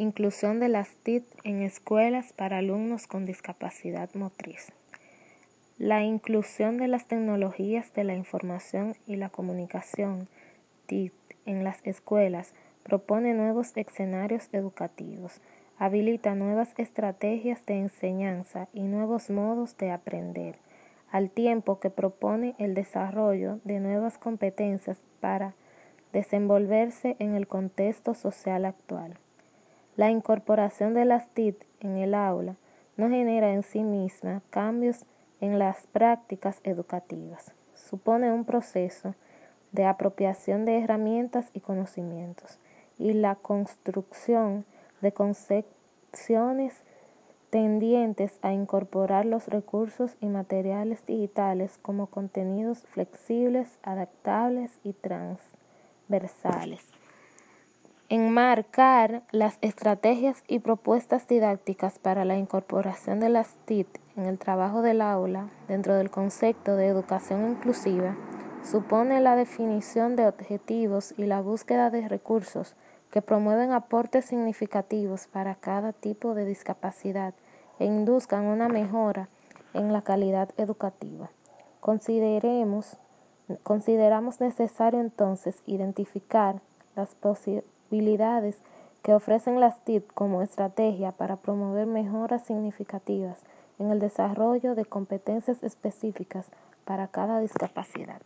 Inclusión de las TIC en escuelas para alumnos con discapacidad motriz. La inclusión de las tecnologías de la información y la comunicación TIC en las escuelas propone nuevos escenarios educativos, habilita nuevas estrategias de enseñanza y nuevos modos de aprender, al tiempo que propone el desarrollo de nuevas competencias para desenvolverse en el contexto social actual. La incorporación de las TIC en el aula no genera en sí misma cambios en las prácticas educativas. Supone un proceso de apropiación de herramientas y conocimientos y la construcción de concepciones tendientes a incorporar los recursos y materiales digitales como contenidos flexibles, adaptables y transversales enmarcar las estrategias y propuestas didácticas para la incorporación de las TIC en el trabajo del aula dentro del concepto de educación inclusiva supone la definición de objetivos y la búsqueda de recursos que promueven aportes significativos para cada tipo de discapacidad e induzcan una mejora en la calidad educativa. Consideramos necesario entonces identificar las posibilidades habilidades que ofrecen las TIC como estrategia para promover mejoras significativas en el desarrollo de competencias específicas para cada discapacidad.